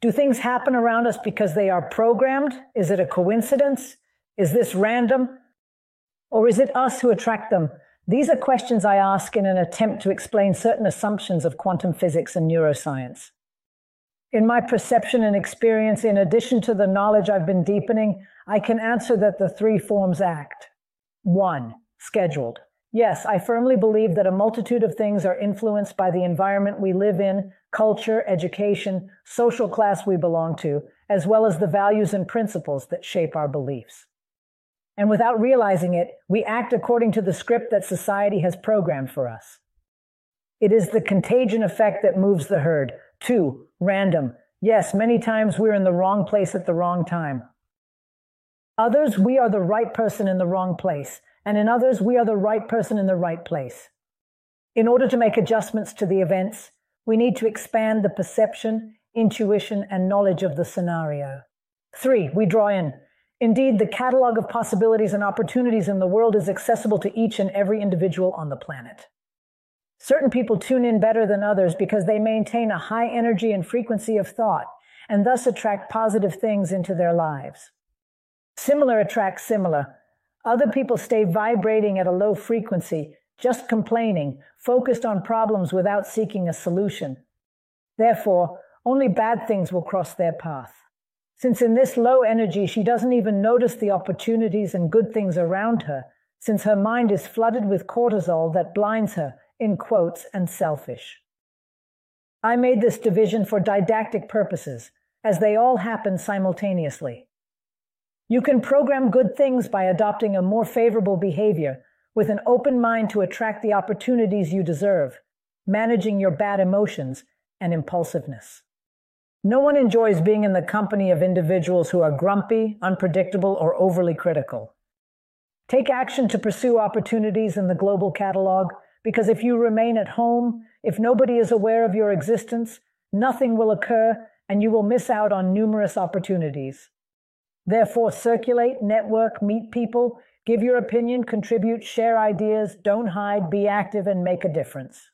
Do things happen around us because they are programmed? Is it a coincidence? Is this random? Or is it us who attract them? These are questions I ask in an attempt to explain certain assumptions of quantum physics and neuroscience. In my perception and experience, in addition to the knowledge I've been deepening, I can answer that the three forms act. One, scheduled. Yes, I firmly believe that a multitude of things are influenced by the environment we live in, culture, education, social class we belong to, as well as the values and principles that shape our beliefs. And without realizing it, we act according to the script that society has programmed for us. It is the contagion effect that moves the herd. Two, random. Yes, many times we're in the wrong place at the wrong time. Others, we are the right person in the wrong place. And in others, we are the right person in the right place. In order to make adjustments to the events, we need to expand the perception, intuition, and knowledge of the scenario. Three, we draw in. Indeed, the catalog of possibilities and opportunities in the world is accessible to each and every individual on the planet. Certain people tune in better than others because they maintain a high energy and frequency of thought and thus attract positive things into their lives. Similar attracts similar. Other people stay vibrating at a low frequency, just complaining, focused on problems without seeking a solution. Therefore, only bad things will cross their path. Since in this low energy, she doesn't even notice the opportunities and good things around her, since her mind is flooded with cortisol that blinds her, in quotes, and selfish. I made this division for didactic purposes, as they all happen simultaneously. You can program good things by adopting a more favorable behavior with an open mind to attract the opportunities you deserve, managing your bad emotions and impulsiveness. No one enjoys being in the company of individuals who are grumpy, unpredictable, or overly critical. Take action to pursue opportunities in the global catalog because if you remain at home, if nobody is aware of your existence, nothing will occur and you will miss out on numerous opportunities. Therefore, circulate, network, meet people, give your opinion, contribute, share ideas, don't hide, be active, and make a difference.